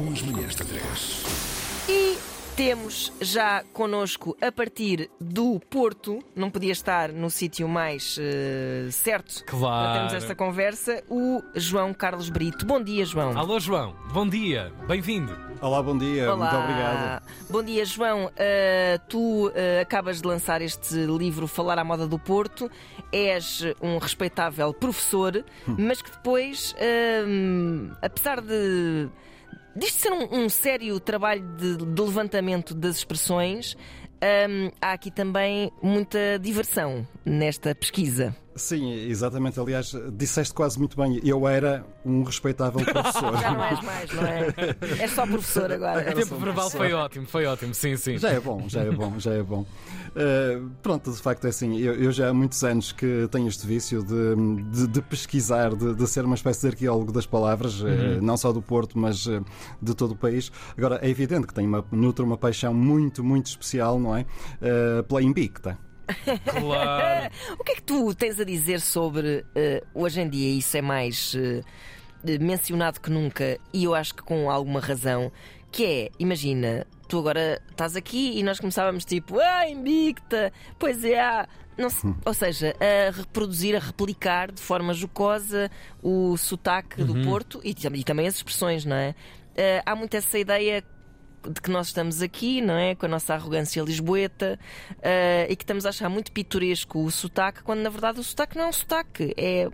com as manhãs da 3. E temos já connosco, a partir do Porto, não podia estar no sítio mais eh, certo Claro. para termos esta conversa, o João Carlos Brito. Bom dia, João. Alô, João. Bom dia. Bem-vindo. Olá, bom dia, Olá. muito obrigado. Bom dia, João. Uh, tu uh, acabas de lançar este livro Falar à Moda do Porto. És um respeitável professor, Hum. mas que depois, apesar de disto ser um, um sério trabalho de, de levantamento das expressões, há aqui também muita diversão nesta pesquisa. Sim, exatamente. Aliás, disseste quase muito bem. Eu era um respeitável professor. Já não és mais, não é? És só professor agora. O tempo verbal foi ótimo, foi ótimo. Sim, sim. Já é bom, já é bom, já é bom. Uh, pronto, de facto é assim. Eu, eu já há muitos anos que tenho este vício de, de, de pesquisar, de, de ser uma espécie de arqueólogo das palavras, uh, não só do Porto, mas uh, de todo o país. Agora, é evidente que tenho uma, nutro uma paixão muito, muito especial, não é? Uh, pela Invicta. Claro. O que é que tu tens a dizer sobre eh, hoje em dia isso é mais eh, mencionado que nunca e eu acho que com alguma razão, que é, imagina, tu agora estás aqui e nós começávamos tipo, ah, invicta, pois é, ah", não se- ou seja, a reproduzir, a replicar de forma jocosa o sotaque do Porto e, e também as expressões, não é? Eh, há muito essa ideia de que nós estamos aqui, não é? Com a nossa arrogância lisboeta eh, e que estamos a achar muito pitoresco o sotaque, quando na verdade o sotaque não é um sotaque, é.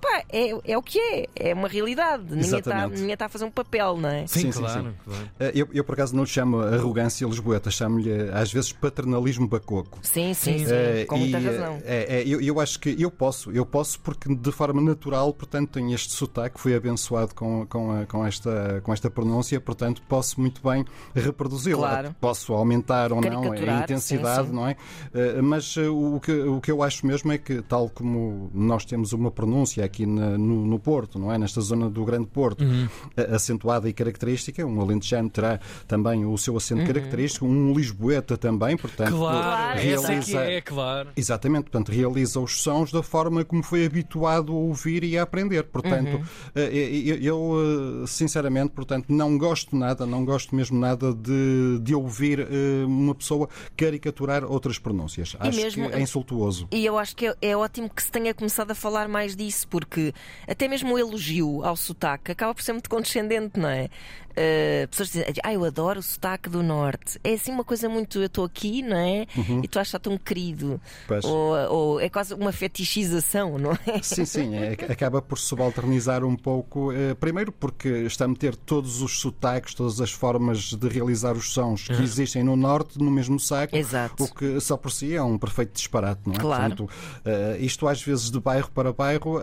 Pá, é, é o que é, é uma realidade. Ninguém está, ninguém está a fazer um papel, não é? Sim, Sim, sim, claro. sim. claro. Uh, Eu, eu, por acaso, não lhe chamo arrogância lisboeta, chamo-lhe às vezes paternalismo bacoco. Sim, sim, sim, Eh, com muita e, razão. eh, é, eu, eu acho que eu posso, eu posso porque de forma natural, portanto, tenho este sotaque, fui abençoado com, com, a- com esta, com esta pronúncia, portanto, posso muito bem reproduzi-la. Claro. Posso aumentar ou não a intensidade, sim, sim. não é? Eh, Mas eh, o que, o que eu acho mesmo é que, tal como nós temos uma pronúncia aqui na- no, no Porto, não é? Nesta zona do Grande Porto, Uhum. eh, acentuada e característica, um alentejano terá também o seu acento Uhum. característico, um lisboeta também, portanto, Claro, é realiza- é, claro. Exatamente, portanto, realiza os sons da forma como foi habituado a ouvir e a aprender. Portanto, Uhum. eh, eu, eu, eh, sinceramente, portanto, não gosto nada, não gosto mesmo nada de, de ouvir eh, uma pessoa caricaturar outras pronúncias. Acho mesmo- que é insultuoso. E eu acho que é, é ótimo que se tenha começado a falar mais disso, porque até mesmo o elogio ao sotaque acaba por ser muito condescendente, não é? Uh, pessoas dizem, ah, eu adoro o sotaque do Norte. É assim uma coisa muito, eu estou aqui, não é? E tu achas tão querido. Uhum. Ou, ou é quase uma fetichização, não é? Sim, sim, é- acaba por subalternizar um pouco. eh, primeiro porque está a meter todos os sotaques, todas as formas de realizar os sons que existem no Norte no mesmo saco. Exato. O que só por si é um perfeito disparate, não é? Claro. Portanto, eh, isto às vezes de bairro para bairro,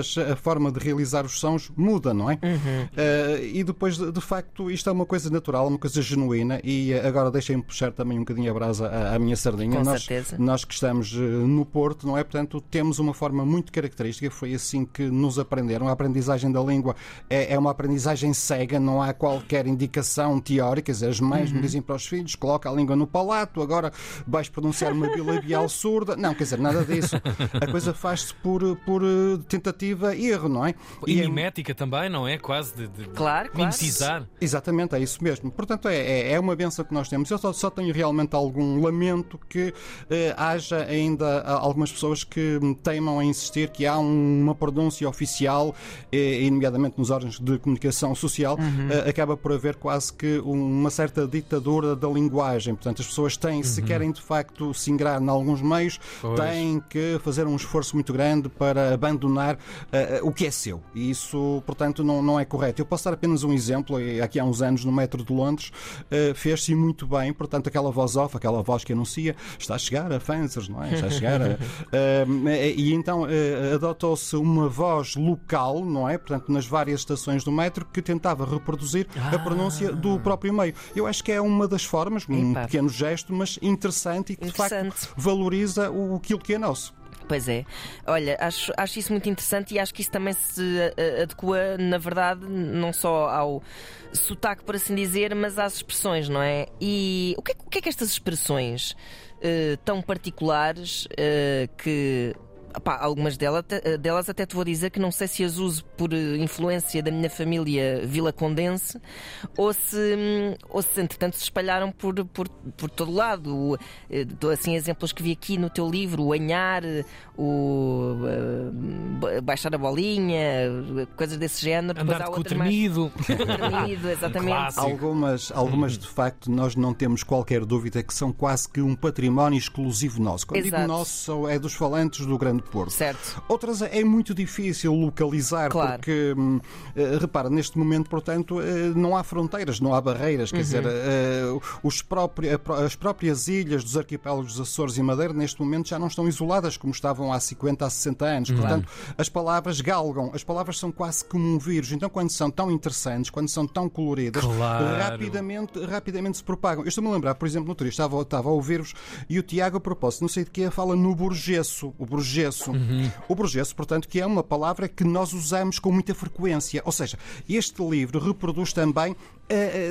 as- a forma de realizar os sons muda, não é? Uhum. E depois, de, de facto, isto é uma coisa natural, uma coisa genuína. E eh, agora deixem-me puxar também um bocadinho a brasa à, à minha sardinha. Com nós, certeza. nós que estamos eh, no Porto, não é? Portanto, temos uma forma muito característica, foi assim que nos aprenderam. A aprendizagem da língua é, é uma aprendizagem cega, não há qualquer indicação teórica. Quer dizer, as mães Uhum. me dizem para os filhos: coloca a língua no palato, agora vais pronunciar uma bilabial surda. Não, quer dizer, nada disso. A coisa faz-se por, por eh, tentativa e erro, não é? E é- mimética também, não é? Quase de, de- de Claro, claro. Exatamente, é isso mesmo. Portanto, é, é, é uma benção que nós temos. Eu só, só tenho realmente algum lamento que eh, haja ainda ah, algumas pessoas que teimam a insistir que há um- uma pronúncia oficial, eh, nomeadamente nos órgãos de comunicação social, eh, acaba por haver quase que uma certa ditadura da linguagem. Portanto, as pessoas têm, se querem de facto se ingrar em alguns meios, Pois. têm que fazer um esforço muito grande para abandonar eh, o que é seu. E isso, portanto, não, não é correto. Eu posso dar apenas um exemplo. Aqui há uns anos, no metro de Londres, eh, fez-se muito bem. Portanto, aquela voz off, aquela voz que anuncia, está a chegar a Fansers, não é? Está a chegar a... Eh, e então eh, adotou-se uma voz local, não é? Portanto, nas várias estações do metro, que tentava reproduzir a pronúncia do próprio meio. Eu acho que é uma das formas, um Epá. pequeno gesto, mas interessante e que de facto Interessante. valoriza o, aquilo que é nosso. Pois é. Olha, acho, acho isso muito interessante e acho que isso também se eh, adequa, na verdade, não só ao sotaque, por assim dizer, mas às expressões, não é? E o que é, o que, é que estas expressões eh, tão particulares eh, que pá, algumas delas, delas até te vou dizer que não sei se as uso por eh, influência da minha família Vila Condense ou se, hum, ou se entretanto se espalharam por, por, por todo lado. O, eh, Dou assim exemplos que vi aqui no teu livro: o anhar, o eh, baixar a bolinha, coisas desse género. Andar há com o outras mais- tremido. tremido, exatamente. Clássico. Algumas, algumas de facto, nós não temos qualquer dúvida que são quase que um património exclusivo nosso. Quando Exato. digo nosso, é dos falantes do Grande Porto. Certo. Outras é muito difícil localizar, Claro. porque, hum, eh, repara, neste momento, portanto, eh, não há fronteiras, não há barreiras. Quer dizer, eh, os própri- a pró- as próprias ilhas dos arquipélagos dos Açores e Madeira, neste momento, já não estão isoladas como estavam há 50, há 60 anos. Portanto, as palavras galgam, as palavras são quase como um vírus. Então, quando são tão interessantes, quando são tão coloridas, Claro. rapidamente, rapidamente se propagam. Eu estou-me a lembrar, por exemplo, no dia estava, estava a ouvir-vos e o Tiago, a propósito, não sei de que, fala no burgesso. O burgesso. O burgesso, portanto, que é uma palavra que nós usamos com muita frequência. Ou seja, este livro reproduz também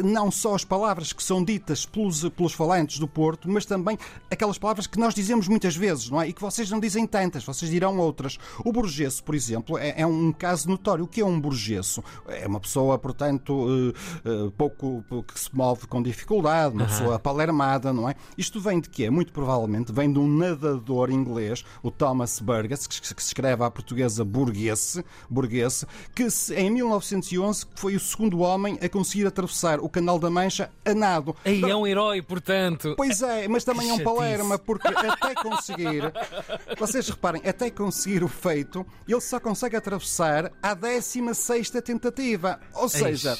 não só as palavras que são ditas pelos, pelos falantes do Porto, mas também aquelas palavras que nós dizemos muitas vezes, não é? E que vocês não dizem tantas, vocês dirão outras. O burgesso, por exemplo, é, é um caso notório. O que é um burgesso? É uma pessoa, portanto, eh, eh, pouco que se move com dificuldade, uma pessoa palermada, não é? Isto vem de quê? Muito provavelmente vem de um nadador inglês, o Thomas Burgess, que se escreve à portuguesa burguese, burguese que em 1911 foi o segundo homem a conseguir atravessar o Canal da Mancha a nado. Aí é um herói, portanto. Pois é, mas também é um palerma, porque até conseguir, vocês reparem, até conseguir o feito, ele só consegue atravessar à 16 tentativa. Ou seja,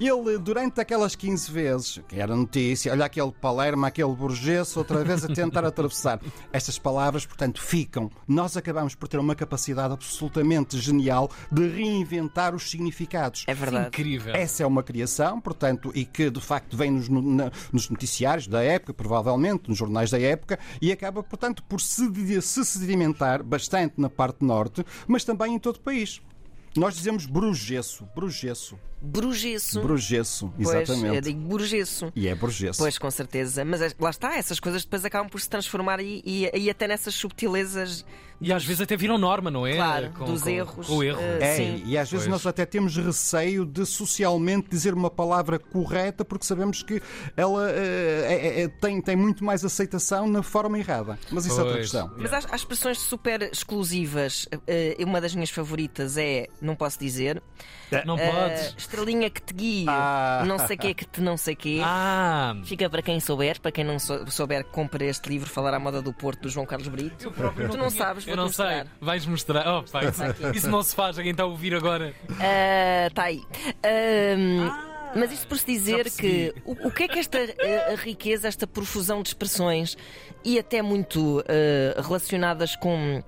ele durante aquelas 15 vezes, que era notícia, olha aquele palerma, aquele burguês, outra vez a tentar atravessar. Estas palavras, portanto, ficam. Nós acabamos por ter uma capacidade absolutamente genial de reinventar os significados. É verdade. Incrível. Essa é uma criação, portanto, e que de facto vem nos, no- na- nos noticiários da época, provavelmente, nos jornais da época, e acaba, portanto, por se, se sedimentar bastante na parte norte, mas também em todo o país. Nós dizemos brugesso, brugesso, Burgesso. brugesso, Pois, eu exatamente. digo burgesso. E é brugesso. Pois, com certeza. Mas é- lá está, essas coisas depois acabam por se transformar e, e, e até nessas subtilezas. E às vezes até viram norma, não é? Claro, Com- dos com- erros, com O erro. eh, É, Sim. e às vezes Pois. nós até temos receio de socialmente dizer uma palavra correta porque sabemos que ela eh, é- é- tem, tem muito mais aceitação na forma errada. Mas isso é outra Pois. questão. Mas há, há expressões super exclusivas. eh, uma das minhas favoritas é, não posso dizer, Não eh, podes. Estrelinha que te guia, Ah. não sei quê que te não sei quê. Ah, Fica para quem souber, para quem não sou- souber, compre este livro Falar à Moda do Porto do João Carlos Brito. tu não sabes, eu vou não sei. Vais mostrar. Oh, pá, isso, não se faz. Alguém está a ouvir agora. Está aí. Ahm, mas isto por se dizer que o, o que é que esta eh, a riqueza, esta profusão de expressões e até muito eh, relacionadas com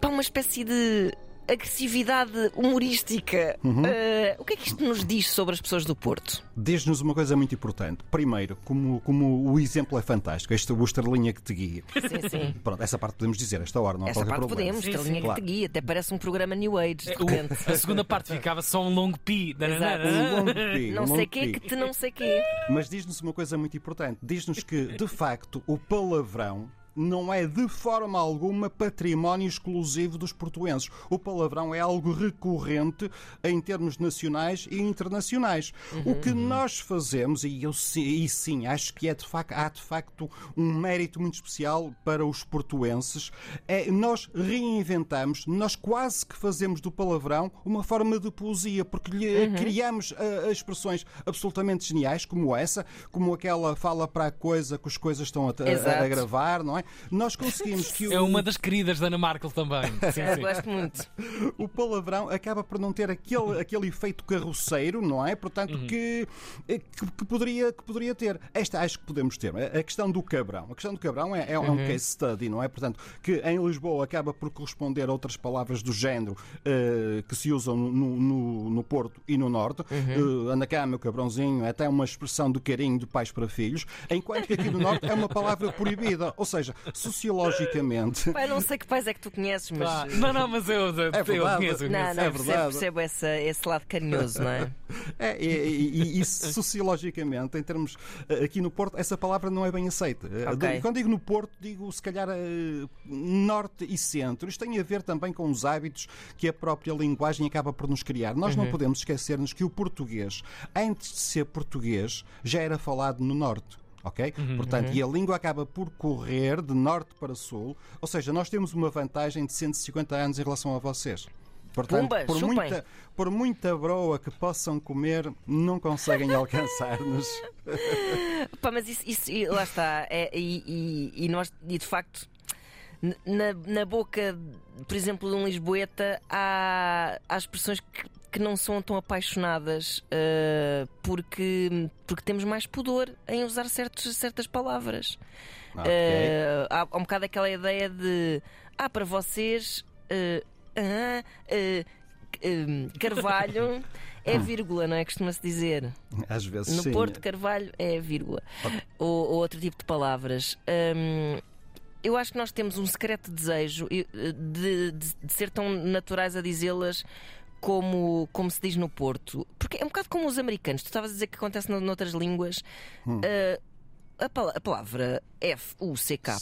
pá, uma espécie de agressividade humorística. Eh, o que é que isto nos diz sobre as pessoas do Porto? Diz-nos uma coisa muito importante. Primeiro, como, como o exemplo é fantástico, este o estrelinha que te guia. Sim, sim. Pronto, essa parte podemos dizer, esta hora, não há Essa qualquer parte problema. podemos, estrelinha sim. que Claro. te guia, até parece um programa New Age, de repente. A segunda parte ficava só um longo pi. Exato. Um longo pi, Não um sei longo quê pi. que te não sei quê. Mas diz-nos uma coisa muito importante. Diz-nos que, de facto, o palavrão não é de forma alguma património exclusivo dos portuenses. O palavrão é algo recorrente em termos nacionais e internacionais. O que nós fazemos, e eu e sim acho que é de facto, há de facto um mérito muito especial para os portuenses, é nós reinventamos, nós quase que fazemos do palavrão uma forma de poesia, porque lhe criamos ah, expressões absolutamente geniais, como essa, como aquela fala para a coisa que as coisas estão a, a- a gravar, não é? Nós conseguimos que o, É uma das queridas da Ana Markel também. Sim, sim. gosto muito. o palavrão acaba por não ter aquele, aquele efeito carroceiro, não é? Portanto, que, que, que poderia, que poderia ter. Esta acho que podemos ter. A questão do cabrão. A questão do cabrão é, é um case study, não é? Portanto, que em Lisboa acaba por corresponder a outras palavras do género eh, que se usam no, no, no Porto e no Norte. Eh, anda cá, meu cabrãozinho, é até uma expressão de carinho de pais para filhos, enquanto que aqui no Norte é uma palavra proibida. Ou seja, seja, sociologicamente. Pai, não sei que pais é que tu conheces, mas. Ah, não, não, mas eu, eu, eu verdade. conheço. eu Não, conheço. não, é percebo, verdade. percebo essa- esse lado carinhoso, não é? É, e, e- e- e sociologicamente, em termos eh, aqui no Porto, essa palavra não é bem aceita. Eh, Ok. de- Quando digo no Porto, digo se calhar eh, norte e centro. Isto tem a ver também com os hábitos que a própria linguagem acaba por nos criar. Nós Uhum. não podemos esquecer-nos que o português, antes de ser português, já era falado no norte. Ok? Uhum, Portanto, e a língua acaba por correr de norte para sul, ou seja, nós temos uma vantagem de 150 anos em relação a vocês. Portanto, Pumba, por, chupem. muita, por muita broa que possam comer, não conseguem alcançar-nos. Pá, mas isso, isso- e lá está. É, e, e- e nós, e de facto, na, na boca, por exemplo, de um Lisboeta, há, há expressões que, que não são tão apaixonadas ah, porque, porque temos mais pudor em usar certos, certas palavras. Ah, há, há um bocado aquela ideia de ah, para vocês ah, Carvalho é vírgula, não é? Costuma-se dizer. Às vezes No sim. Porto, Carvalho é vírgula. Ou, ou outro tipo de palavras. Hum, eu acho que nós temos um secreto desejo eh, de, de- de ser tão naturais a dizê-las como, como se diz no Porto. Porque é um bocado como os americanos. Tu estavas a dizer que acontece no- noutras línguas. Hum. Eh, a, pala- a palavra F-U-C-K.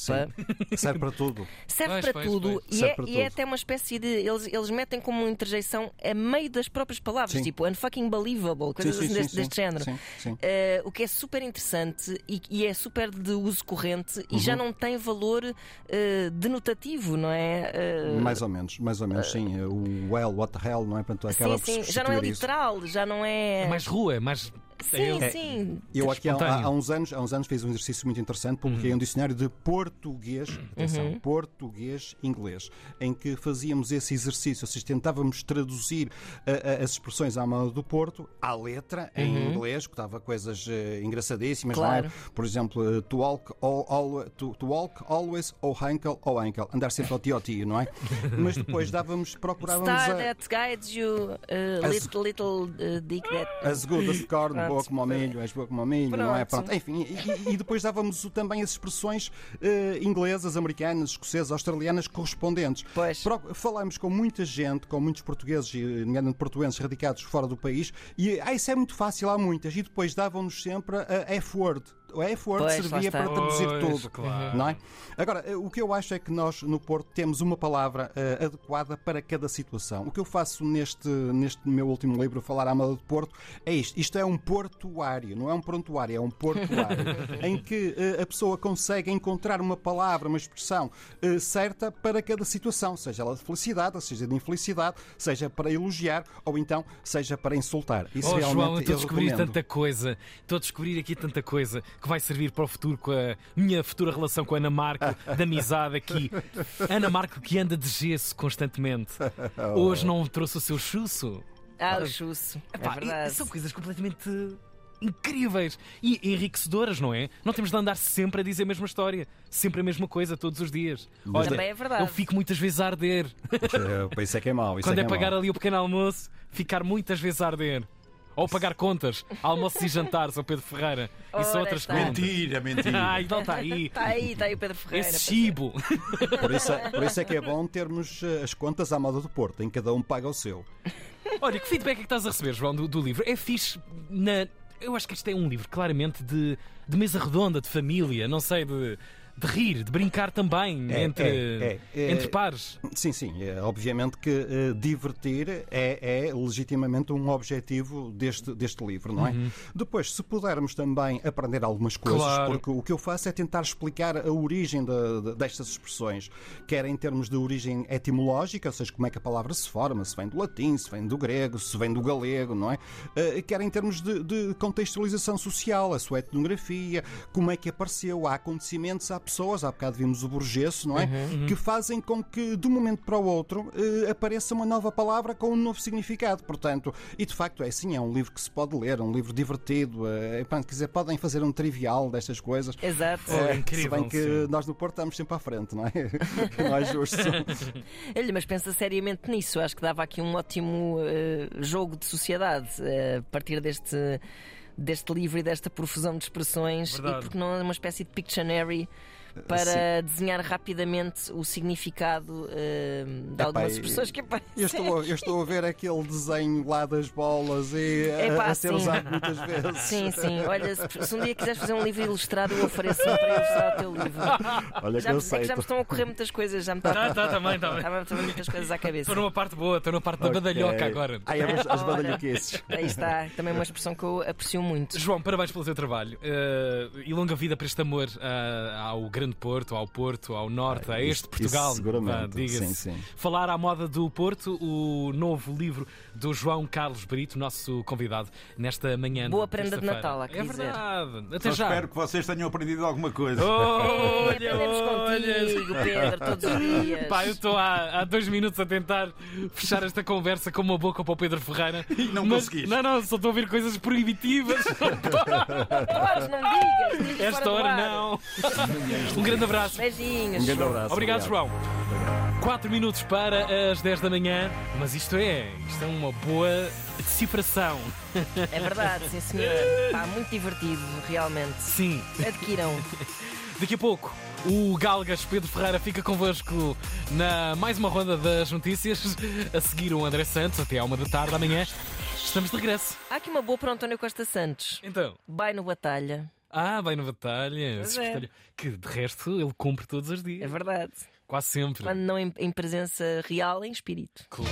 Serve para tudo. serve Pois, para pois, tudo pois. e, Serve é, para e é tudo. até uma espécie de. Eles, eles metem como interjeição a meio das próprias palavras, Sim. tipo unfucking believable, coisas Sim, sim, assim sim, deste, sim. deste género. Sim, sim. Eh, o que é super interessante e, e é super de uso corrente e Uhum. já não tem valor eh, denotativo, não é? Eh, Mais ou menos, mais ou menos, sim. O well, what the hell, não é? Portanto, acaba sim, sim, já não é substituir isso. literal, já não é. É mais rua, é mais. Sim, é- sim. Eu aqui há, há- uns anos, há uns anos fiz um exercício muito interessante, publiquei um dicionário de português, atenção, português inglês, em que fazíamos esse exercício, ou seja, tentávamos traduzir ah, ah, as expressões à mão do Porto à letra em inglês, que estava coisas eh, engraçadíssimas, Claro. não é? Por exemplo, eh, to walk, all, all- to, to walk always, ou ankle, ou ankle, andar sempre ao tio ao tio, não é? Mas depois dávamos, procurávamos Star a, that guides you, uh, As- little, little uh, dick that. As good as corn, Pronto. Boa como ao milho, és boa como ao milho, não é? Pronto. Pronto. Enfim, e, e- depois dávamos o- também as expressões eh, inglesas, americanas, escocesas, australianas correspondentes. Pois. Pro- Falámos com muita gente, com muitos portugueses, e, nomeadamente portugueses radicados fora do país, e ah, isso é muito fácil, há muitas, e depois davam-nos sempre a F-word. O F-word Pois, servia para traduzir Pois, tudo. claro. Não é? Agora, eh, o que eu acho é que nós no Porto temos uma palavra eh, adequada para cada situação. O que eu faço neste, neste meu último livro, Falar à Moda de Porto, é isto. Isto é um portuário, não é um prontuário, é um portuário, em que eh, a pessoa consegue encontrar uma palavra, uma expressão eh, certa para cada situação, seja ela de felicidade, seja de infelicidade, seja para elogiar ou então seja para insultar. Isso Oh, realmente João, eu estou a descobrir tanta coisa. Estou a descobrir aqui tanta coisa que vai servir para o futuro com a minha futura relação com a Ana Marco, de amizade aqui. Ana Marco que anda de gesso constantemente. Hoje não trouxe o seu chuço. Ah, o chusso. É Epá, verdade. e são coisas completamente incríveis e enriquecedoras, não é? Não temos de andar sempre a dizer a mesma história, sempre a mesma coisa, todos os dias. Olha, Também é verdade. eu fico muitas vezes a arder. Eh, Isso é que é mau. Quando é, é, que é pagar mau. ali o pequeno almoço, ficar muitas vezes a arder. Ou pagar contas, almoços e jantares ao Pedro Ferreira. Isso Ora são outras está. contas. Mentira, mentira. Ai, não está aí. Está aí, está aí o Pedro Ferreira. Esse chibo. Por isso, é, por isso é que é bom termos eh, as contas à moda do Porto, em que cada um paga o seu. Olha, que feedback é que estás a receber, João, do, do livro? É fixe na. Eu acho que isto é um livro claramente de, de mesa redonda, de família, não sei, de, de rir, de brincar também É, entre, é, é, é. entre pares. Sim, sim. É, obviamente que eh, divertir é, é legitimamente um objetivo deste, deste livro, não é? Depois, se pudermos também aprender algumas coisas, Claro. porque o que eu faço é tentar explicar a origem da- da- destas expressões, quer em termos de origem etimológica, ou seja, como é que a palavra se forma, se vem do latim, se vem do grego, se vem do galego, não é? Eh, quer em termos de, de contextualização social, a sua etnografia, como é que apareceu, há acontecimentos, há pessoas, há bocado vimos o burgesso, não é? Que fazem com que de um momento para o outro eh, apareça uma nova palavra com um novo significado. Portanto, e de facto é assim, é um livro que se pode ler, é um livro divertido. eh, pá, quer dizer, podem fazer um trivial destas coisas. Exato. Oh, Eh, incrível, se bem que sim. nós no Porto estamos sempre à frente, não é? não é justo. Olha, mas pensa seriamente nisso. Acho que dava aqui um ótimo eh, jogo de sociedade eh, a partir deste, deste livro e desta profusão de expressões. Verdade. E porque não é uma espécie de Pictionary para desenhar rapidamente o significado eh, de algumas expressões que aparecem. Eu estou, eu estou a ver aquele desenho lá das bolas e a- Epá, a, ser sim. usado muitas vezes. Sim, sim. Olha, se, se um dia quiseres fazer um livro ilustrado, eu ofereço para ilustrar o teu livro. Olha Já, que eu me- é sei. que já me estão a ocorrer muitas coisas, já me está Tá, tá, também, também. Estava a muitas coisas à cabeça. Estou numa parte boa, estou numa parte da badalhoca agora. Ai, as, as Olha. badalhoquices. Aí está, também uma expressão que eu aprecio muito. João, parabéns pelo teu trabalho eh, e longa vida para este amor eh, ao Grande Porto, ao Porto, ao Norte, a Isso- este Portugal. isso seguramente. Sim, sim. Falar à moda do Porto, o novo livro do João Carlos Brito, nosso convidado, nesta manhã. Boa prenda de. Natal, há que É dizer. verdade. Até Só já. espero que vocês tenham aprendido alguma coisa. Olha, Aprendemos olha. contigo, Pedro, todos os dias. Pá, eu estou há, há dois minutos a tentar fechar esta conversa com uma boca para o Pedro Ferreira. E não mas, conseguiste. Não, não, só estou a ouvir coisas proibitivas. Podes, não digas. digas Esta hora não. Um grande abraço. Beijinhos. Um grande abraço. Obrigado, João. 4 minutos para as 10 da manhã, mas isto é, isto é uma boa decifração. É verdade, sim senhor. Pá, muito divertido, realmente. Sim, Adquiram. daqui a pouco o Galgas Pedro Ferreira fica convosco na mais uma ronda das notícias. A seguir o André Santos até à uma da tarde amanhã. Estamos de regresso. Há aqui uma boa para o António Costa Santos. Então, Vai no Batalha. Ah, vai na batalha. É. Que de resto ele cumpre todos os É dias. verdade. Quase sempre. Quando não em, em presença real, em espírito. Claro.